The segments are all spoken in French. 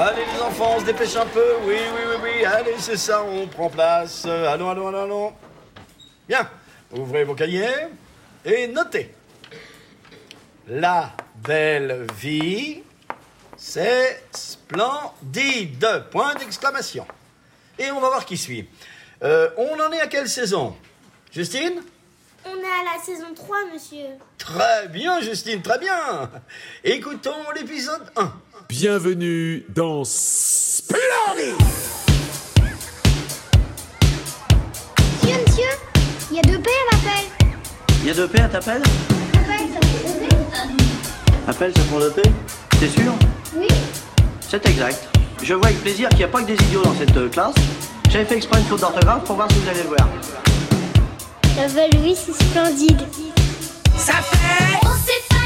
Allez les enfants, on se dépêche un peu. Oui, oui, oui, oui. Allez, c'est ça, on prend place. Allons, allons, allons, allons. Bien, ouvrez vos cahiers et notez. La belle vie, c'est splendide. Point d'exclamation. Et on va voir qui suit. Euh, on en est à quelle saison? Justine? on est à la saison 3, monsieur. Très bien, Justine, très bien. Écoutons l'épisode 1. Bienvenue dans Splendid Monsieur, monsieur, il y a deux P à l'appel. Il y a deux P à t'appel Appel, ça prend deux P Appel, ça prend deux P T'es sûr Oui. C'est exact. Je vois avec plaisir qu'il n'y a pas que des idiots dans cette euh, classe. J'avais fait exprès une faute d'orthographe pour voir si vous allez le voir. La Valouise, c'est splendide. Ça fait.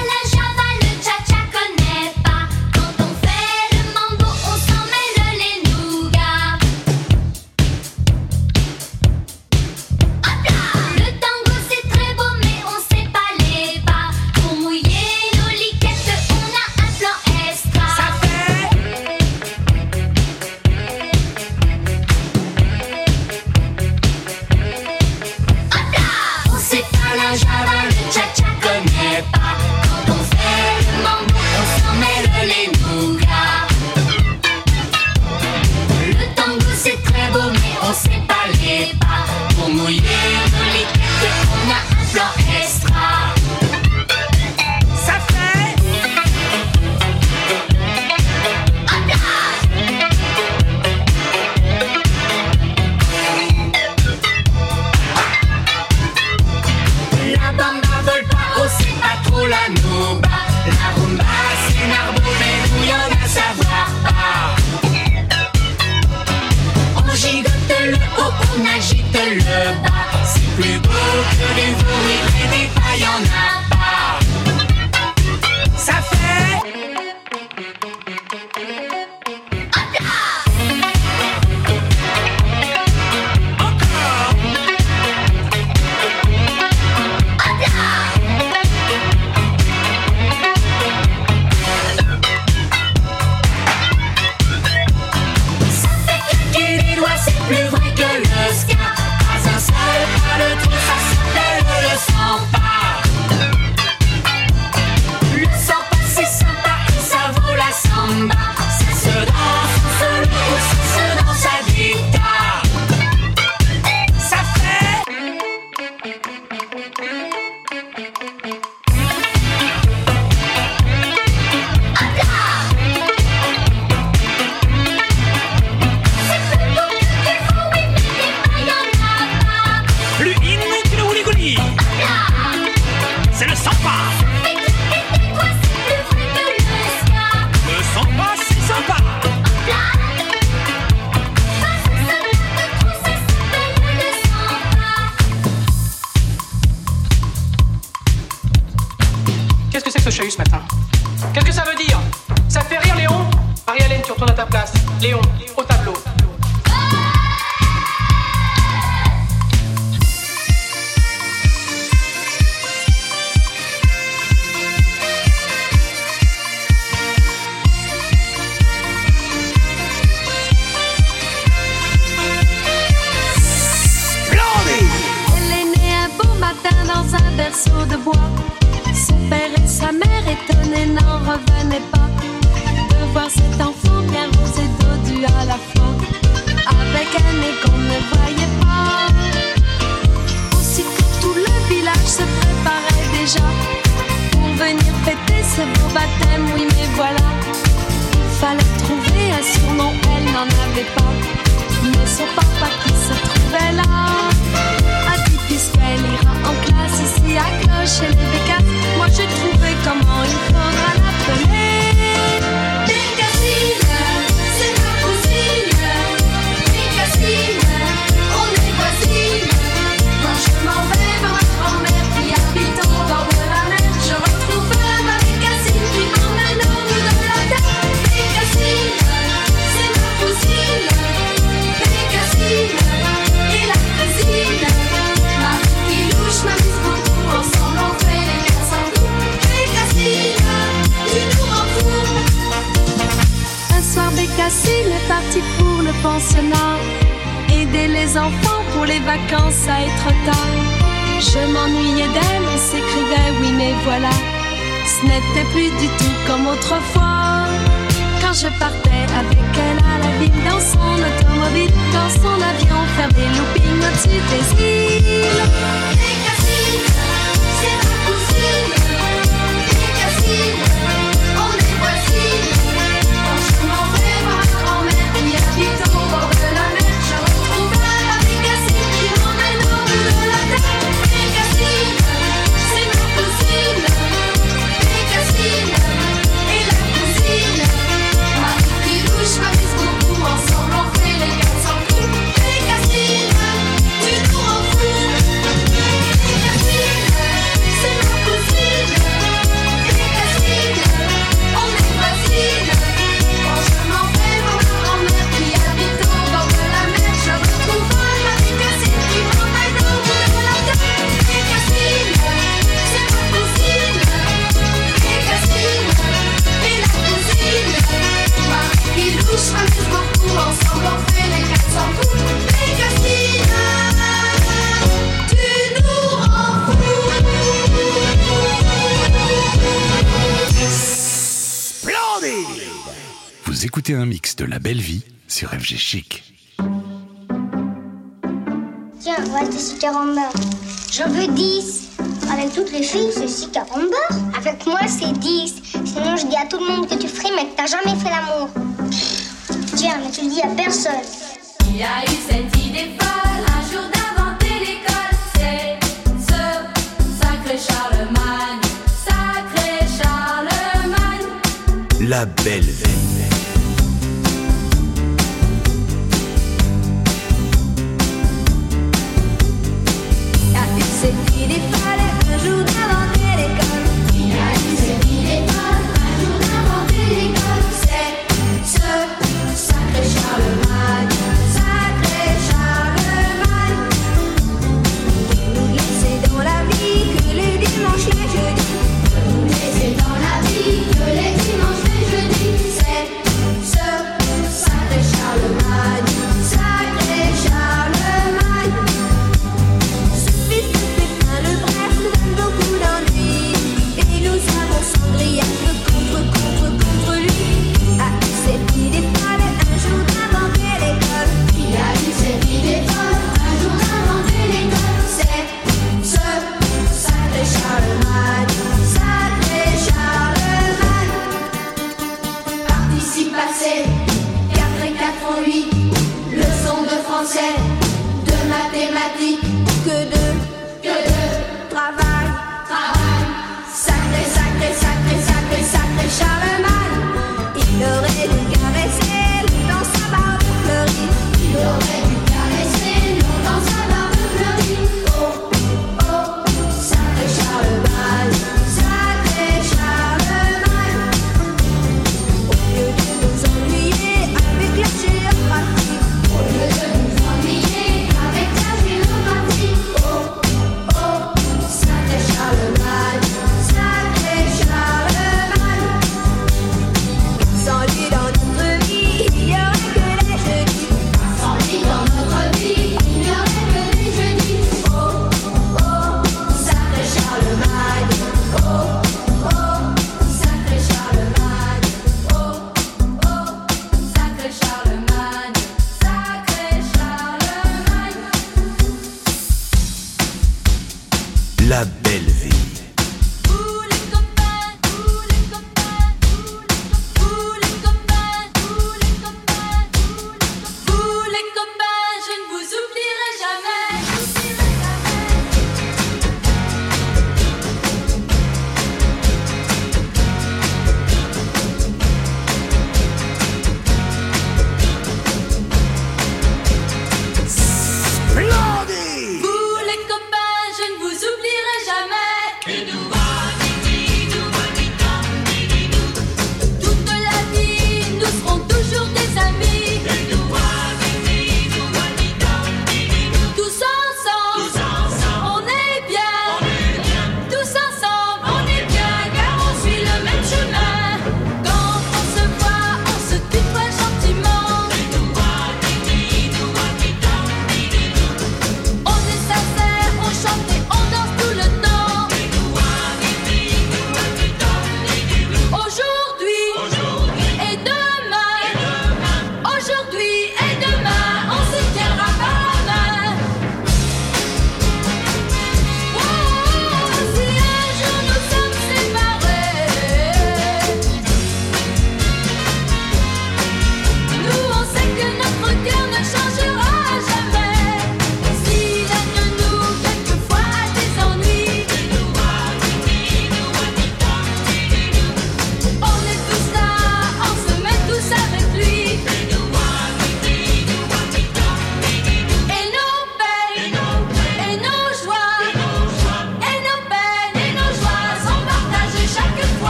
j'ai chic. Tiens, voilà tes carambars. J'en veux 10. Avec toutes les filles, c'est 6 carambars. Avec moi, c'est 10. Sinon, je dis à tout le monde que tu frimes mais que t'as jamais fait l'amour. Tiens, mais tu le dis à personne.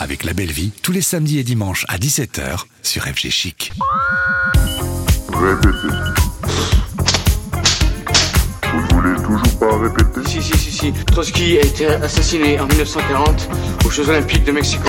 Avec la belle vie tous les samedis et dimanches à 17h sur FG Chic. Répétez. Vous voulez toujours pas répéter? Si, si, si, si. Trotsky a été assassiné en 1940 aux Jeux Olympiques de Mexico.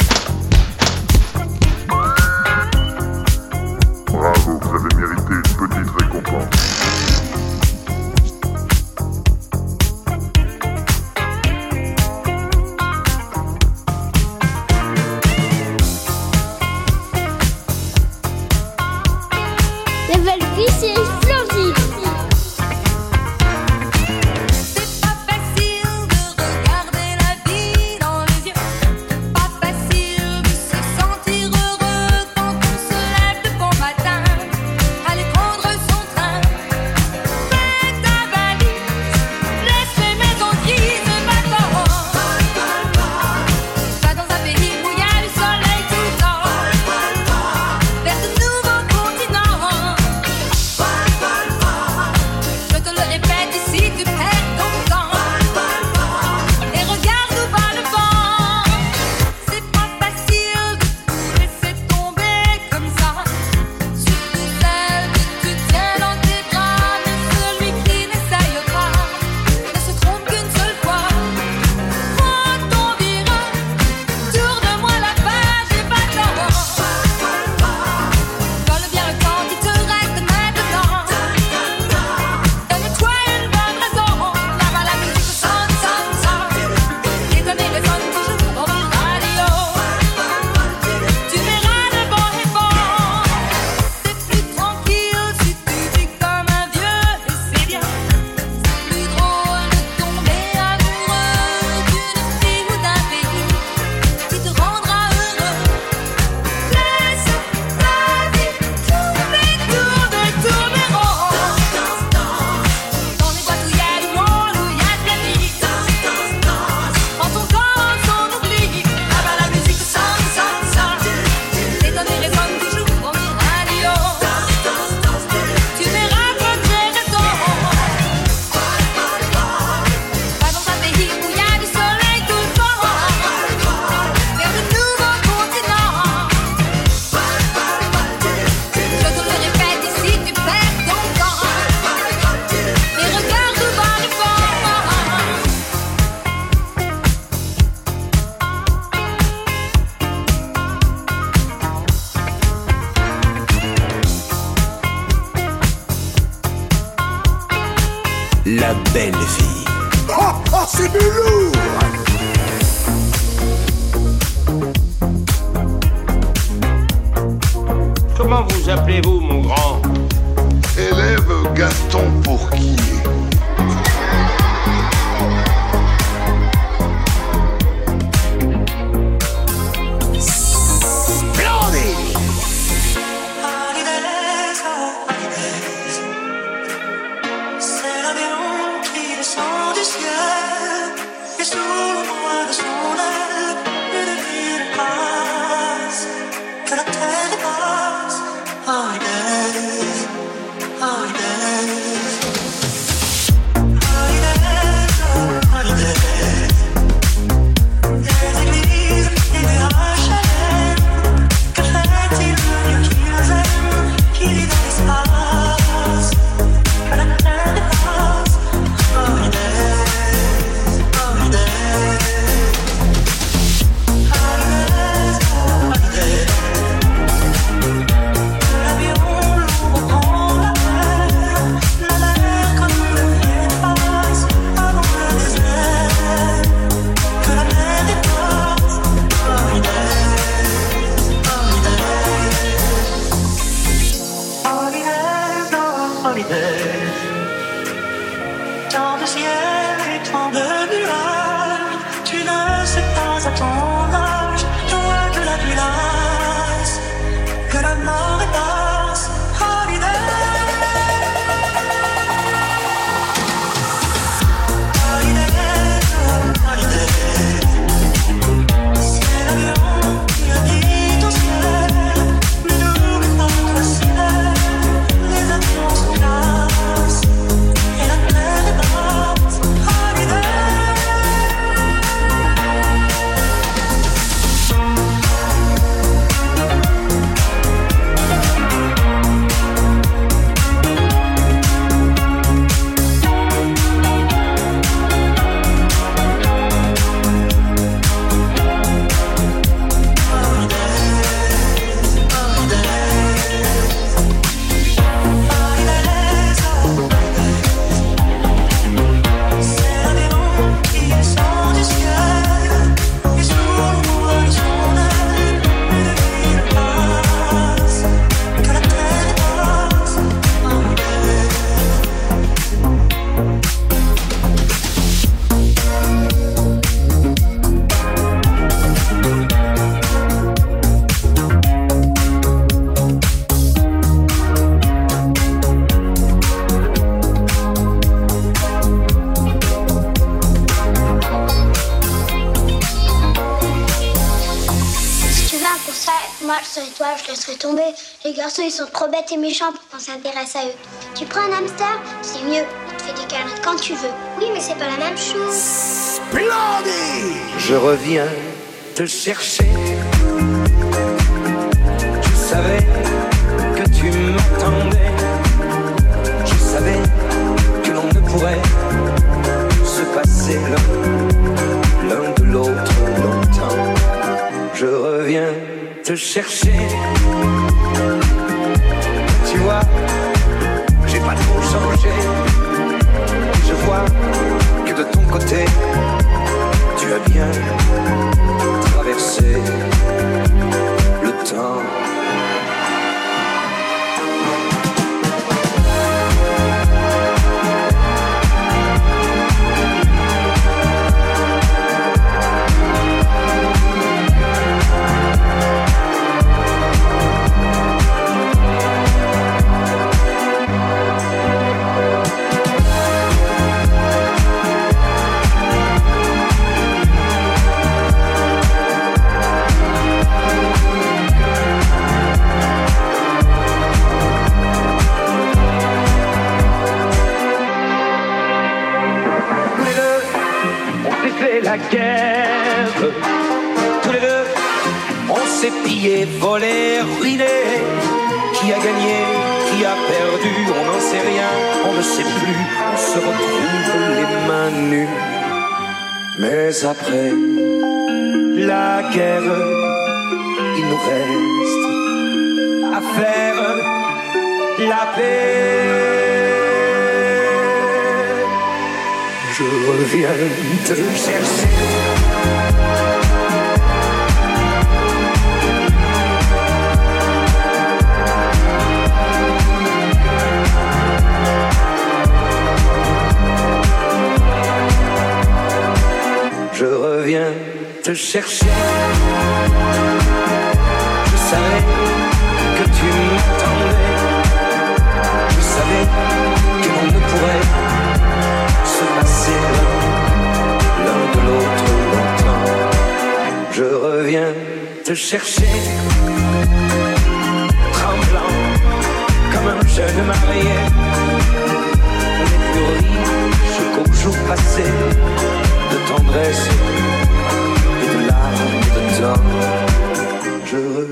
Ils sont trop bêtes et méchants pour qu'on s'intéresse à eux. Tu prends un hamster, c'est mieux. Il te fait des câlins quand tu veux. Oui, mais c'est pas la même chose. Splendide Je reviens te chercher. Je savais que tu m'attendais. Je savais que l'on ne pourrait se passer l'un, l'un de l'autre longtemps. Je reviens te chercher. Je vois que de ton côté, tu as bien traversé le temps.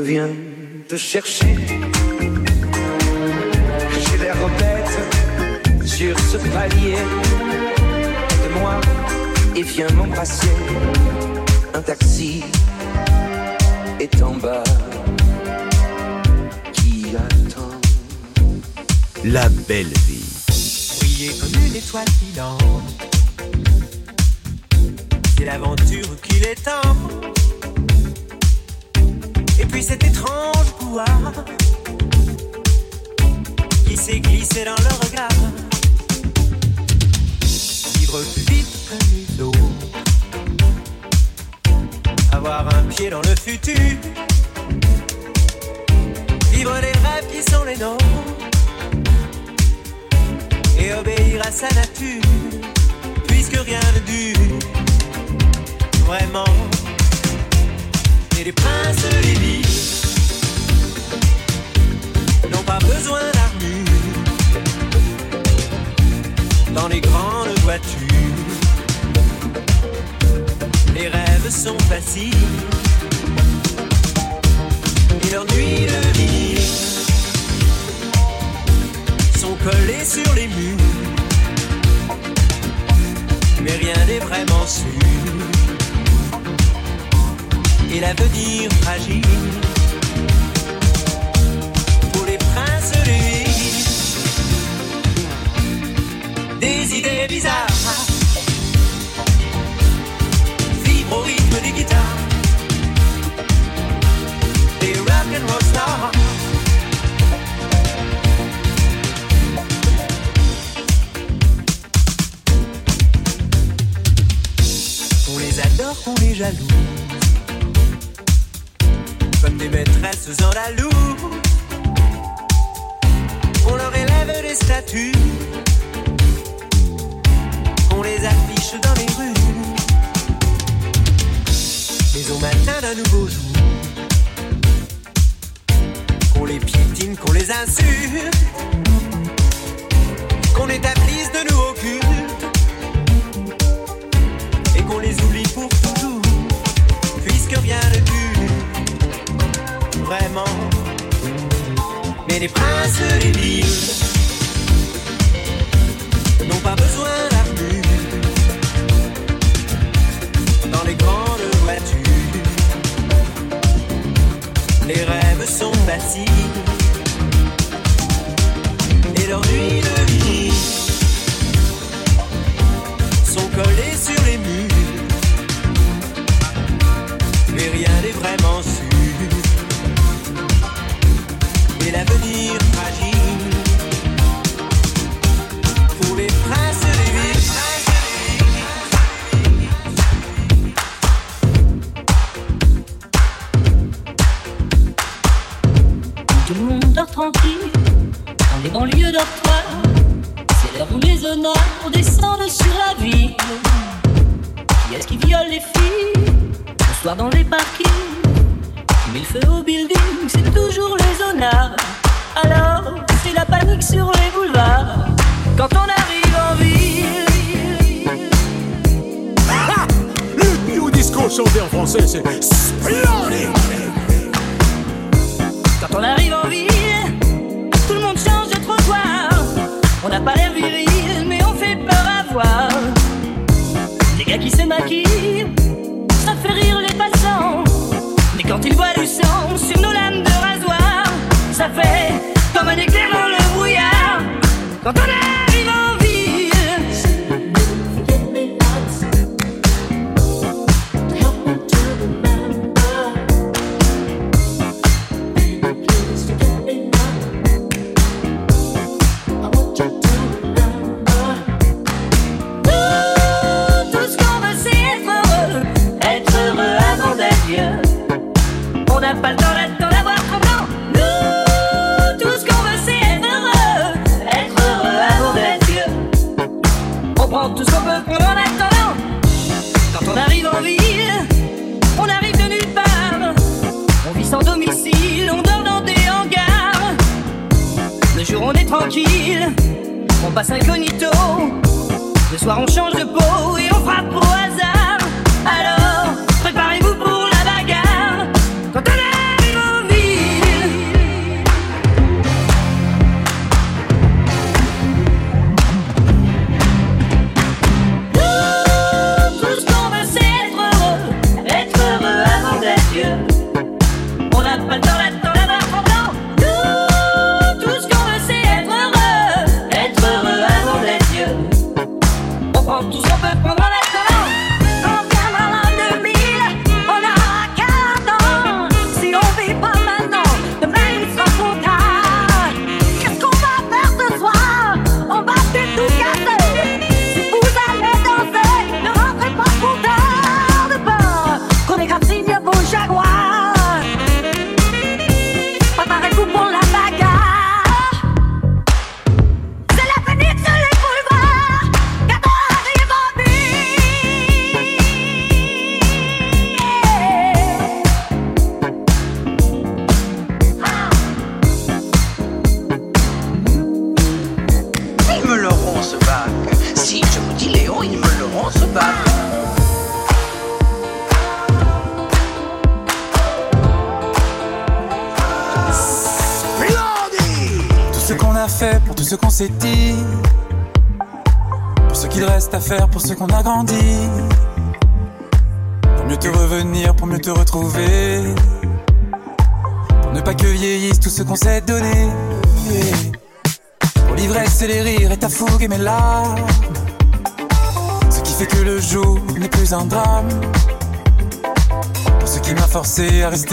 Je reviens te chercher. J'ai l'air bête sur ce palier de moi et viens m'embrasser. Un taxi est en bas qui attend? La belle vie. Briller comme une étoile filante. C'est l'aventure qu'il est temps. Et puis cet étrange pouvoir qui s'est glissé dans le regard. Vivre plus vite que les autres. Avoir un pied dans le futur. Vivre les rêves qui sont les nôtres. Et obéir à sa nature. Puisque rien ne dure. Vraiment. Et les princes villes n'ont pas besoin d'armure dans les grandes voitures. Les rêves sont faciles et leurs nuits de vie sont collées sur les murs. Mais rien n'est vraiment sûr et l'avenir fragile. Pour les princes l'île, des idées bizarres, vivre au rythme des guitares, des rock and roll stars. On les adore, on les jaloux maîtresses en la loupe. On leur élève des statues. On les affiche dans les rues. Mais au matin d'un nouveau jour, qu'on les piétine, qu'on les insulte, qu'on établisse de nouveaux cultes et qu'on les oublie pour toujours, puisque rien ne dure vraiment. Mais les princes des villes n'ont pas besoin d'armure. Dans les grandes voitures, les rêves sont faciles. Et leurs nuits de vie sont collées sur les murs. Mais rien n'est vraiment sûr. l'avenir fragile. disco chanté en français, c'est splendide. Quand on arrive en ville, tout le monde change de trottoir. On n'a pas l'air viril, mais on fait peur à voir. Les gars qui se maquillent, ça fait rire les passants. Mais quand ils voient du sang sur nos lames de rasoir, ça fait comme un éclair dans le brouillard. Quand on est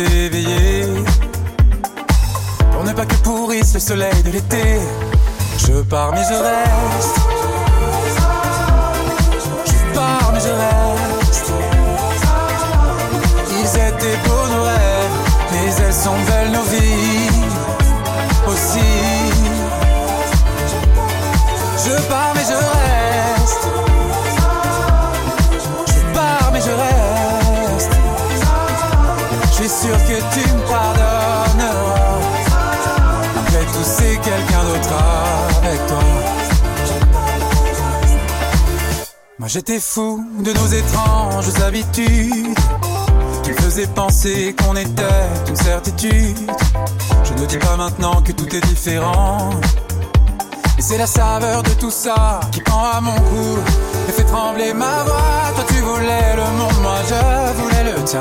éveillé. Pour ne pas que pourrisse le soleil de l'été, je pars mais je rêve. J'étais fou de nos étranges habitudes qui faisaient penser qu'on était une certitude. Je ne dis pas maintenant que tout est différent. Et c'est la saveur de tout ça qui prend à mon cou et fait trembler ma voix. Toi tu voulais le monde, moi je voulais le tien.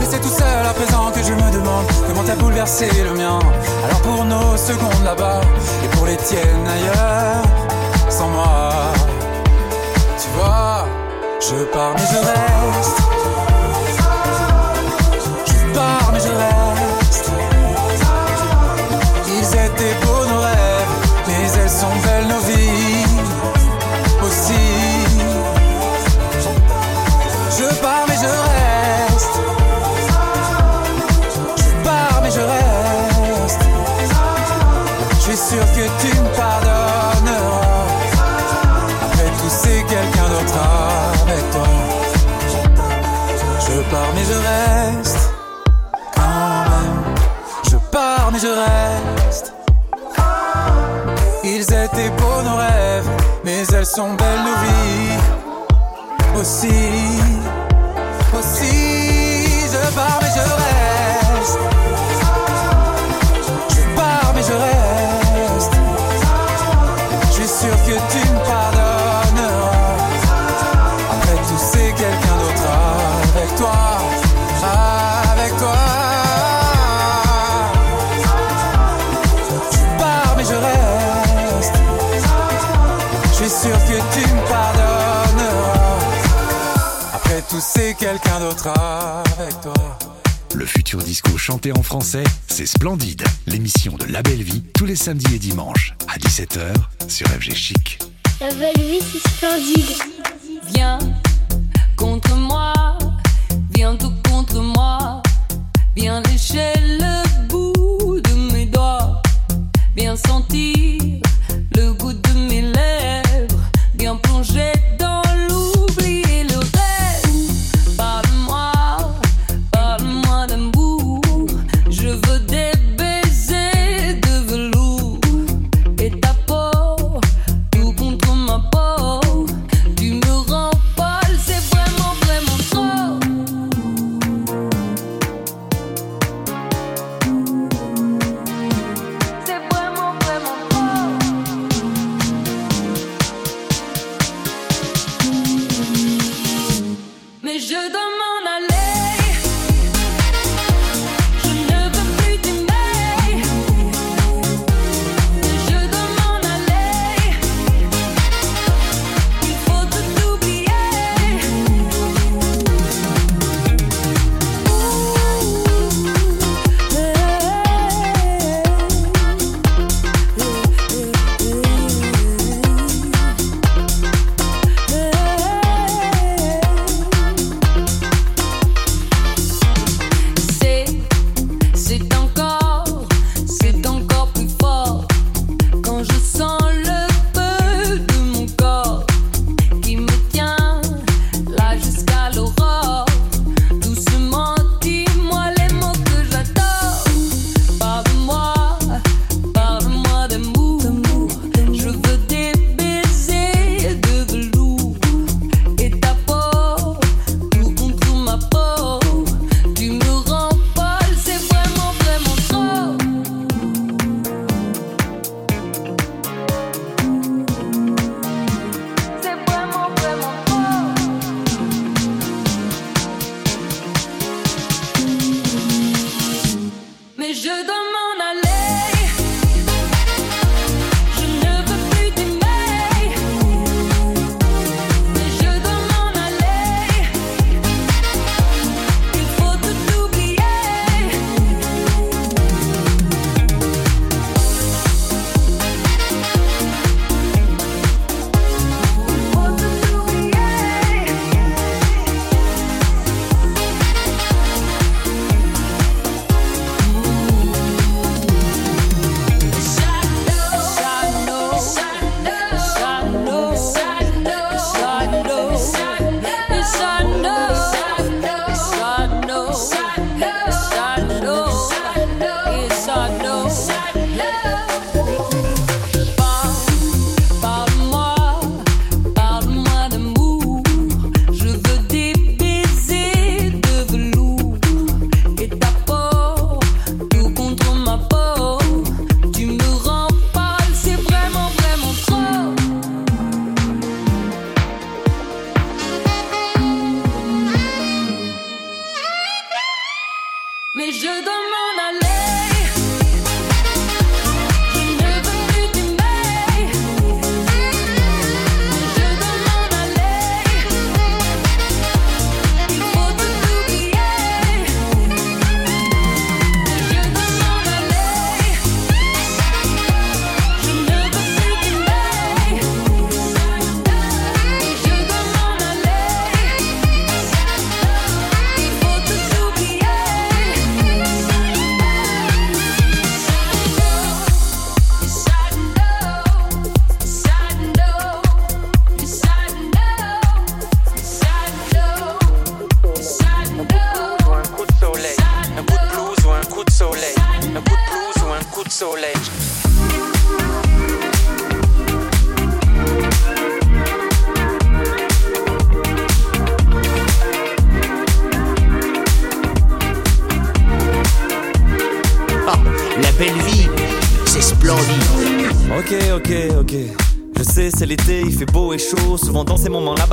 Et c'est tout seul à présent que je me demande comment t'as bouleversé le mien. Alors pour nos secondes là-bas et pour les tiennes ailleurs, sans moi, je pars mais je reste. Je pars mais je reste. Sont belles aussi. Aussi, tout, c'est quelqu'un d'autre avec toi. Le futur disco chanté en français, c'est Splendide, l'émission de La Belle Vie, tous les samedis et dimanches à 17h sur FG Chic. La belle vie, c'est splendide. Viens contre moi, viens tout contre moi, viens lécher le bout de mes doigts, viens sentir le goût de mes lèvres, viens plonger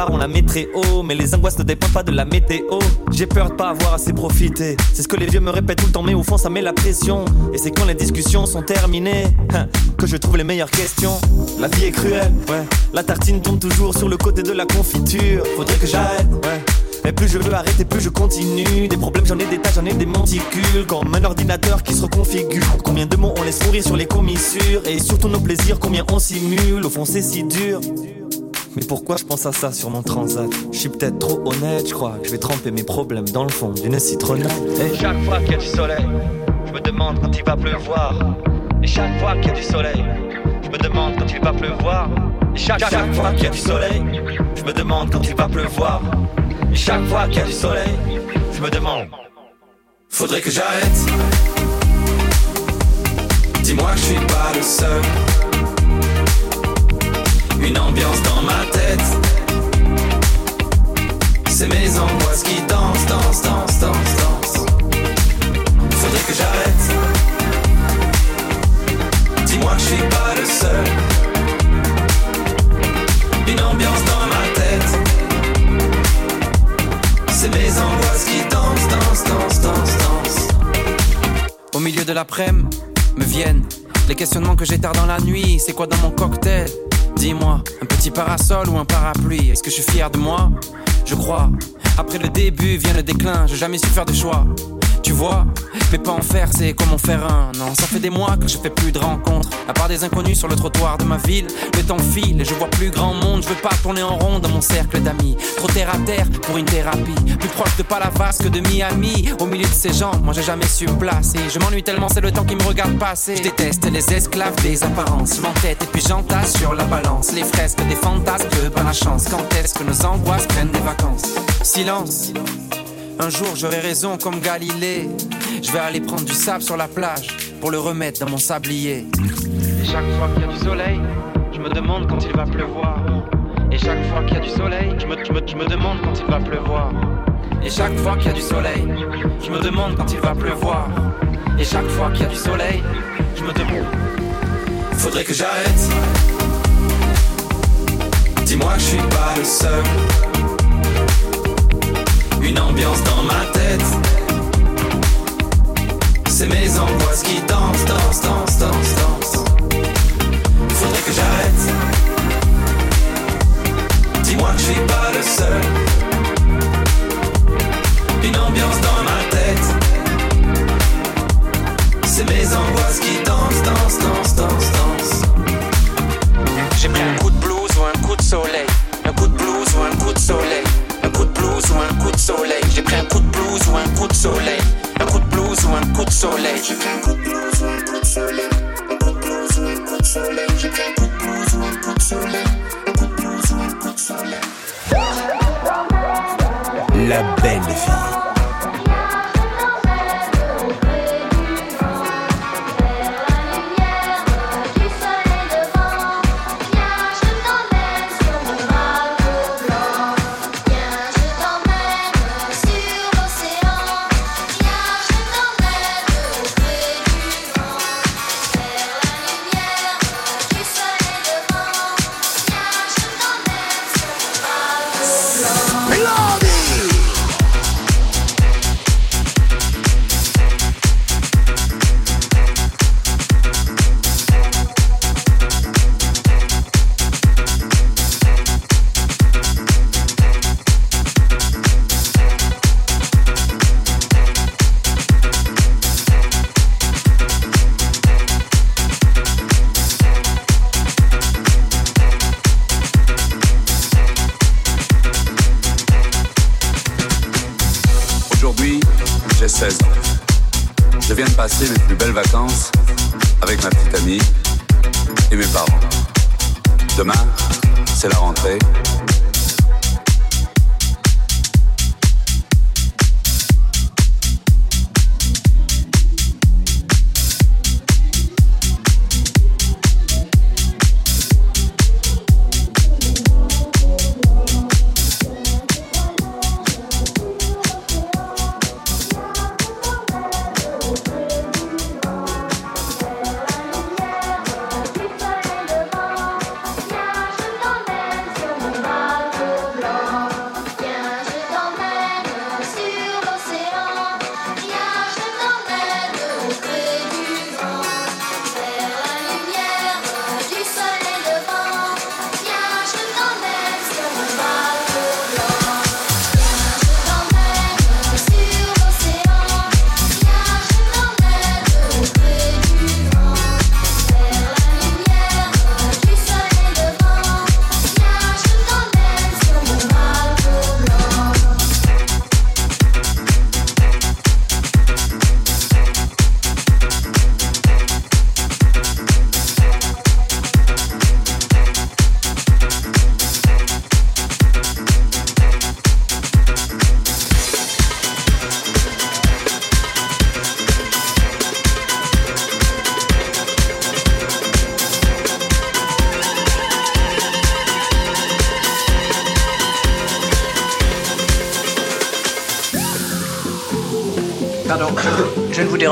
on la met très haut. Mais les angoisses ne dépendent pas de la météo. J'ai peur de pas avoir assez profité. C'est ce que les vieux me répètent tout le temps, mais au fond, ça met la pression. Et c'est quand les discussions sont terminées hein, que je trouve les meilleures questions. La vie est cruelle, ouais. La tartine tombe toujours sur le côté de la confiture. Faudrait que j'arrête, ouais. Et plus je veux arrêter, plus je continue. Des problèmes, j'en ai des tas, j'en ai des monticules. Comme un ordinateur qui se reconfigure. Combien de mots on laisse mourir sur les commissures. Et surtout nos plaisirs, combien on simule. Au fond, c'est si dur. Mais pourquoi je pense à ça sur mon transat? Je suis peut-être trop honnête, je crois que je vais tremper mes problèmes dans le fond d'une citronnade. Et chaque fois qu'il y a du soleil, je me demande quand il va pleuvoir. Et chaque fois qu'il y a du soleil, je me demande quand il va pleuvoir. Et chaque, chaque fois qu'il y a du soleil, je me demande quand il va pleuvoir. Et chaque fois qu'il y a du soleil, je me demande. Faudrait que j'arrête. Dis-moi que je suis pas le seul. Une ambiance dans ma tête. C'est mes angoisses qui dansent, dansent, dansent, dansent, dansent. Faudrait que j'arrête. Dis-moi que je suis pas le seul. Une ambiance dans ma tête. C'est mes angoisses qui dansent, dansent, dansent, dansent, dansent. Au milieu de l'après-midi, me viennent les questionnements que tard dans la nuit. C'est quoi dans mon cocktail? Dis-moi, un petit parasol ou un parapluie Est-ce que je suis fier de moi? Je crois. Après le début vient le déclin, j'ai jamais su faire de choix. Tu vois, mais pas en faire, c'est comme en faire un. Non, ça fait des mois que je fais plus de rencontres. À part des inconnus sur le trottoir de ma ville, le temps file et je vois plus grand monde. Je veux pas tourner en rond dans mon cercle d'amis. Trop terre à terre pour une thérapie. Plus proche de Palavas que de Miami. Au milieu de ces gens, moi j'ai jamais su me placer. Je m'ennuie tellement, c'est le temps qui me regarde passer. Je déteste les esclaves des apparences. Je m'entête et puis j'entasse sur la balance. Les fresques des fantasmes, que pas la chance. Quand est-ce que nos angoisses prennent des vacances? Silence. Un jour j'aurai raison comme Galilée. Je vais aller prendre du sable sur la plage pour le remettre dans mon sablier. Et chaque fois qu'il y a du soleil, je me demande quand il va pleuvoir. Et chaque fois qu'il y a du soleil, je me, je me- je me demande quand il va pleuvoir. Et chaque fois qu'il y a du soleil, je me demande quand il va pleuvoir. Et chaque fois qu'il y a du soleil, je me demande. Faudrait que j'arrête. Dis-moi que je suis pas le seul. Une ambiance dans ma tête. C'est mes angoisses qui dansent, dansent, dansent, dansent, dansent. Faudrait que j'arrête. Dis-moi que je suis pas le seul. Une ambiance dans ma tête. C'est mes angoisses qui dansent, dansent,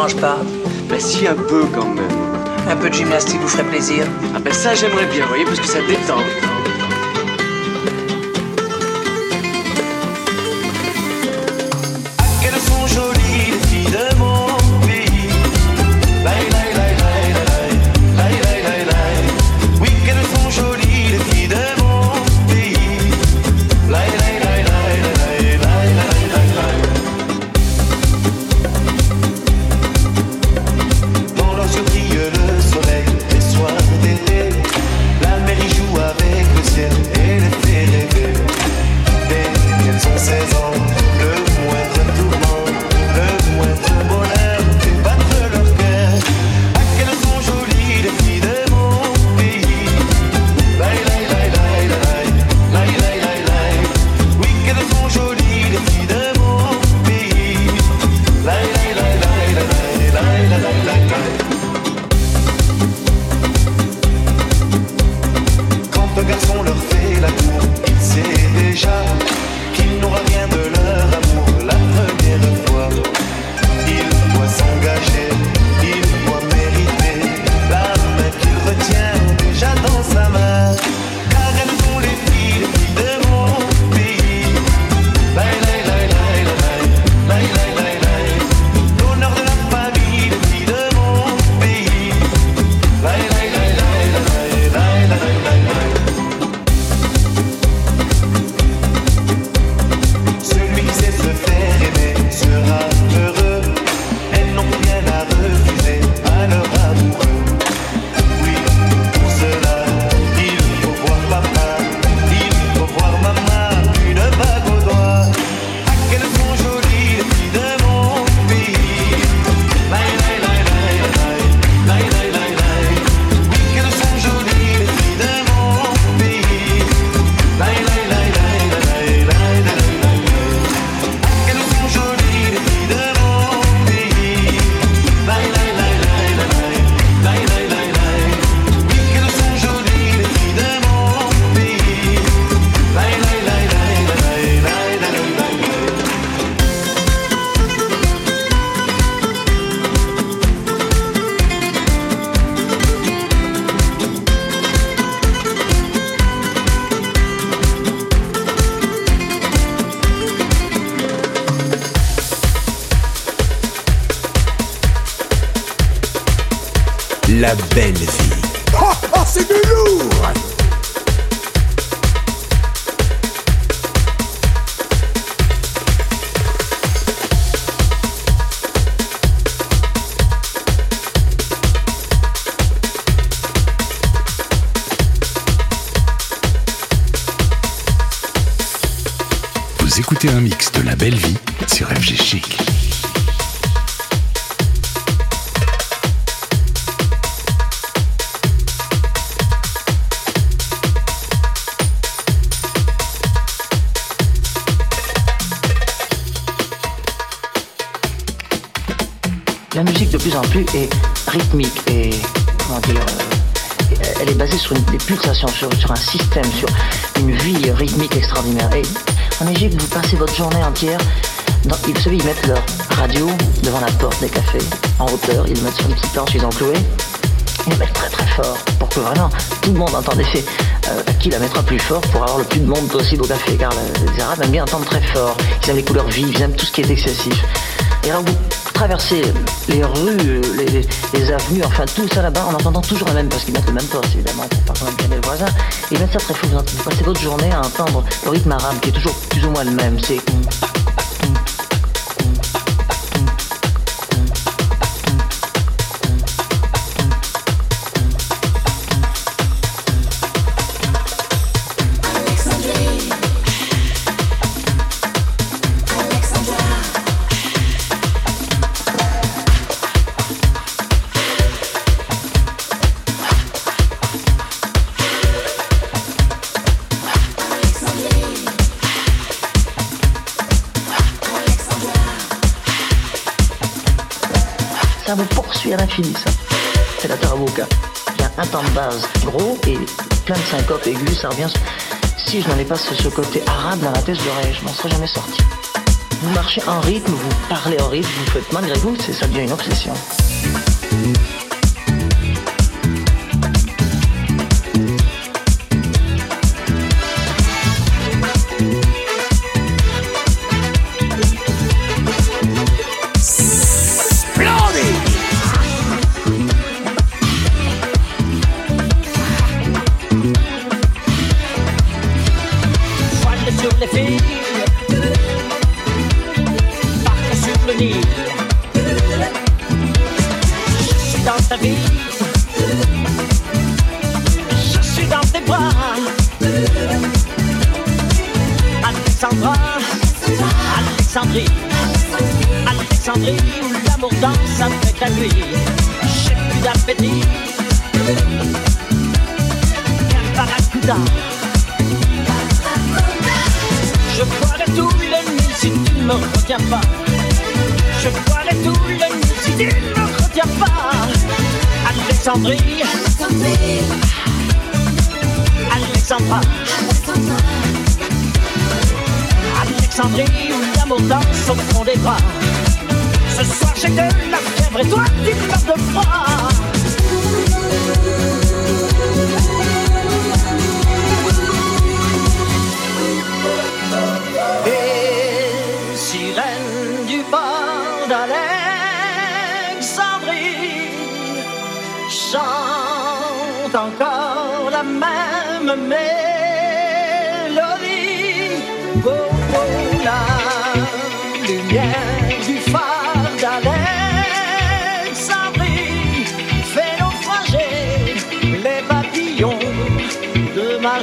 change pas. La belle vie. Oh, oh, c'est du lourd Vous écoutez un mix de La Belle Vie sur FG Chic. Plus en plus est rythmique et comment dire, euh, elle est basée sur une, des pulsations, sur, sur un système, sur une vie rythmique extraordinaire. Et en Égypte, vous passez votre journée entière. Dans, vous ils mettent leur radio devant la porte des cafés, en hauteur, ils mettent sur une petite planche, ils ont cloué. Ils mettent très très fort pour que vraiment tout le monde entende. Et c'est euh, à qui la mettra plus fort pour avoir le plus de monde possible au café. Car euh, les Arabes aiment bien entendre très fort. Ils aiment les couleurs vives, ils aiment tout ce qui est excessif. Et alors vous traversez les rues, les, avenues, enfin tout ça là-bas en entendant toujours le même, parce qu'ils mettent le même poste évidemment pour quand même gêner voisin. Ils mettent ça très fort. Vous, passez votre journée à entendre le rythme arabe qui est toujours plus ou moins le même. ça. C'est la tarabouka. Il y a un temps de base gros et plein de syncopes aigus, ça revient. Si je n'avais pas ce, ce, côté arabe dans la tête, je m'en serais jamais sorti. Vous marchez en rythme, vous parlez en rythme, vous faites malgré vous, ça devient une obsession. cendrier où l'amour danse au fond des bras. Ce soir j'ai de la fièvre et toi tu meurs de froid. Et sirène du port d'Alexandrie chante encore la même mélodie.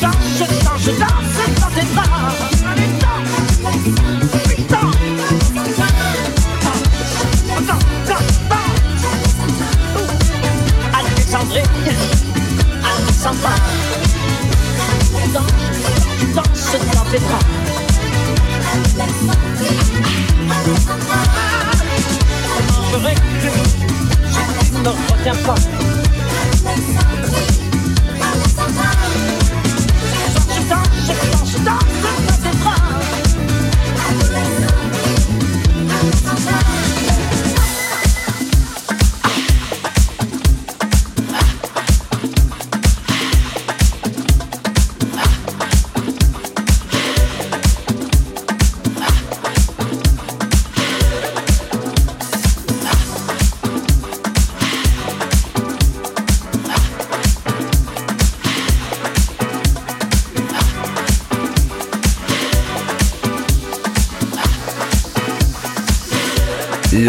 danse, je danse, je danse, je danse, je danse. Allez, danse, oui, danse. Danse, danse, danse. Alexandrie, Alexandra. Danse, danse dans tes bras. Je mangerai, je ne retiens pas.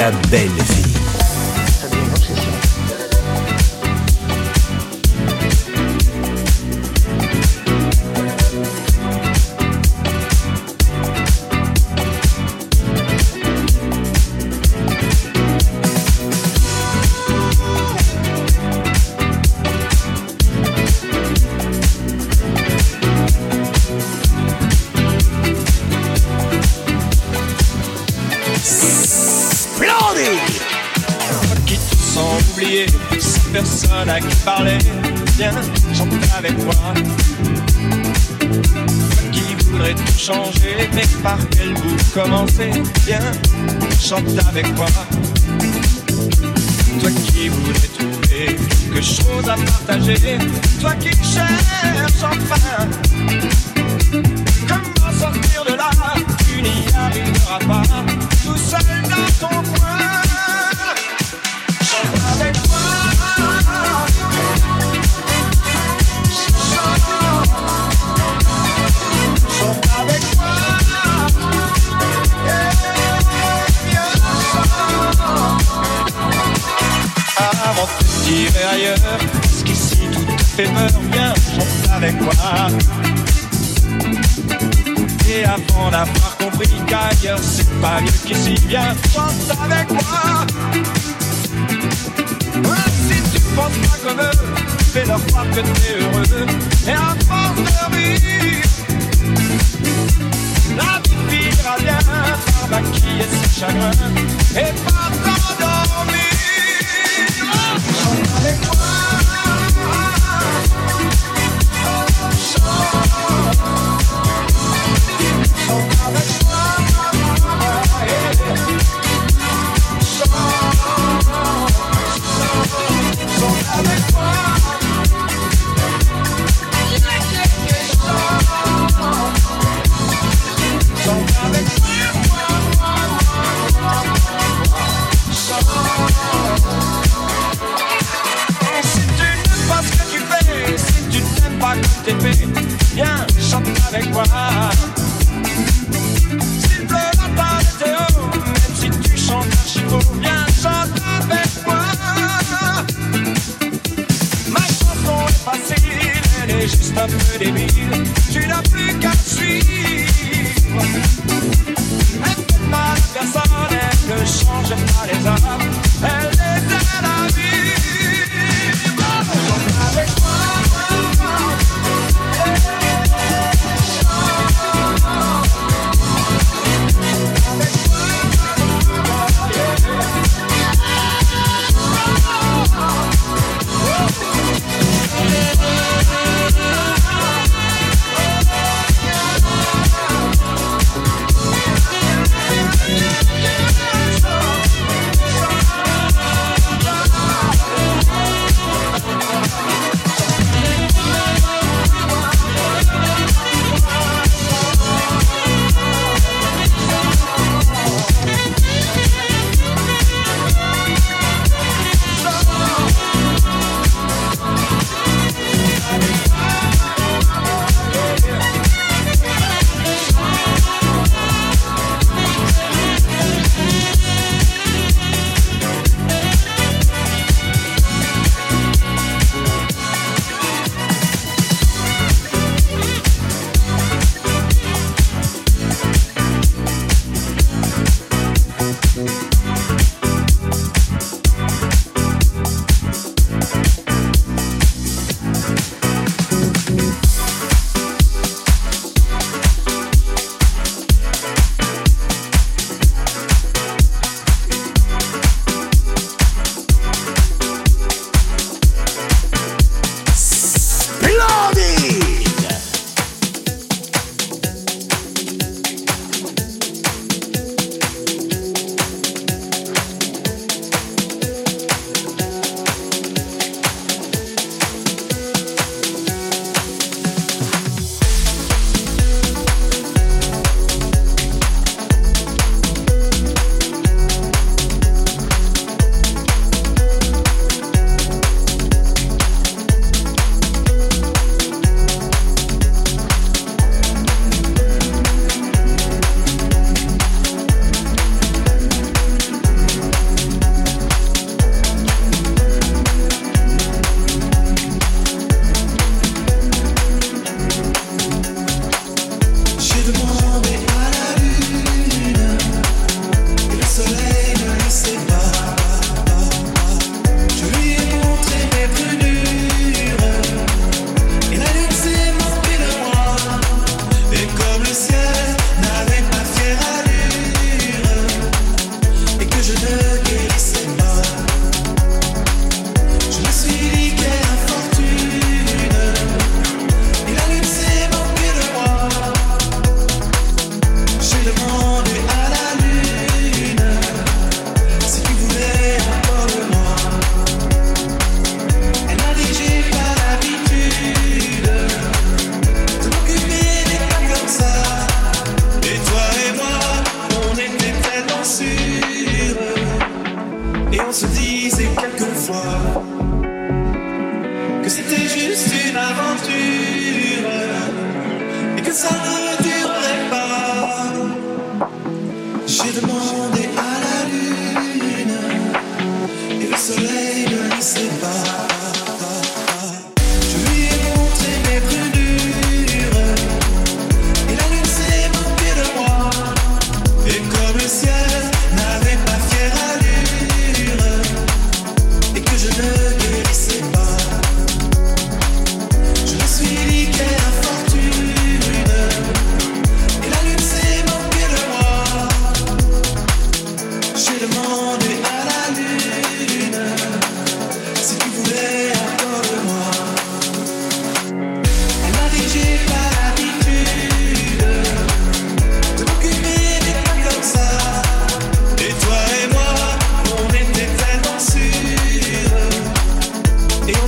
Filadélfia. commencer, viens, chante avec moi. Qu'ailleurs c'est pas mieux qu'ici, viens, chante avec moi. Si tu penses pas comme eux, fais-leur croire que t'es heureux. Et à force de rire, la vie finira bien par maquiller ses chagrins et par t'endormir. Chante avec moi.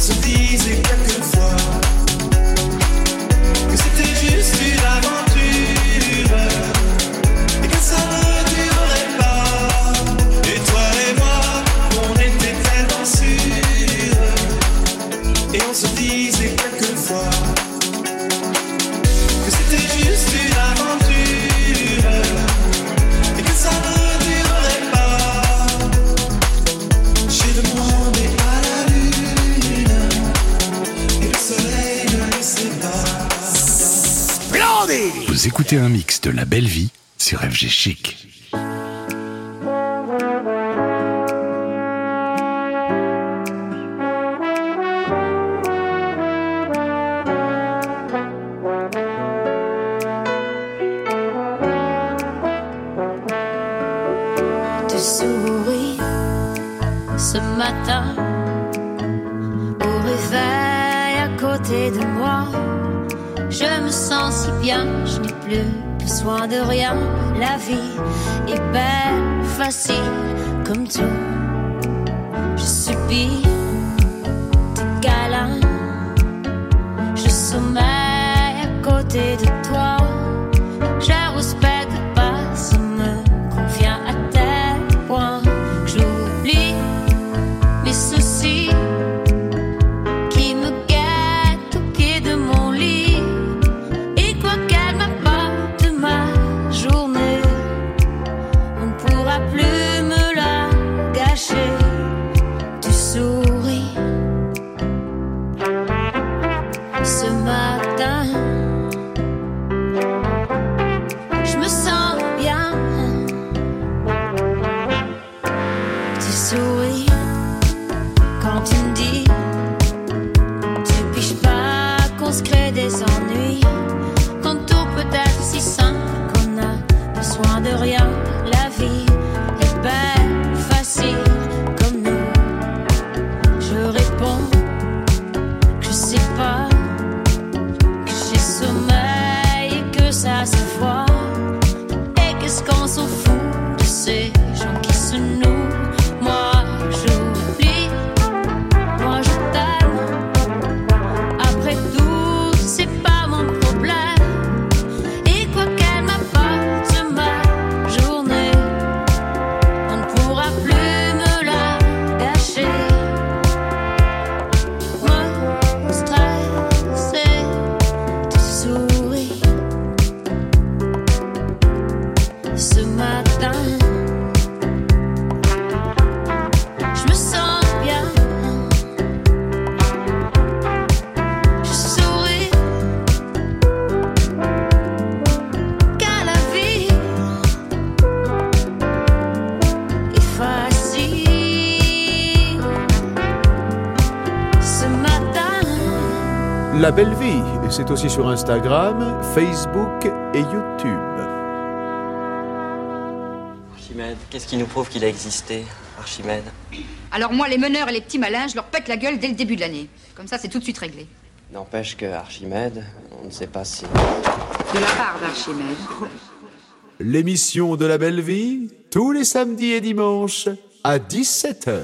se disait quelquefois que c'était juste une aventure. écoutez un mix de La Belle Vie sur FG Chic. c'est aussi sur Instagram, Facebook et YouTube. Archimède, qu'est-ce qui nous prouve qu'il a existé, Archimède? Alors moi, les meneurs et les petits malins, je leur pète la gueule dès le début de l'année. Comme ça, c'est tout de suite réglé. N'empêche que Archimède, on ne sait pas si... De la part d'Archimède. L'émission de la belle vie, tous les samedis et dimanches, à 17h.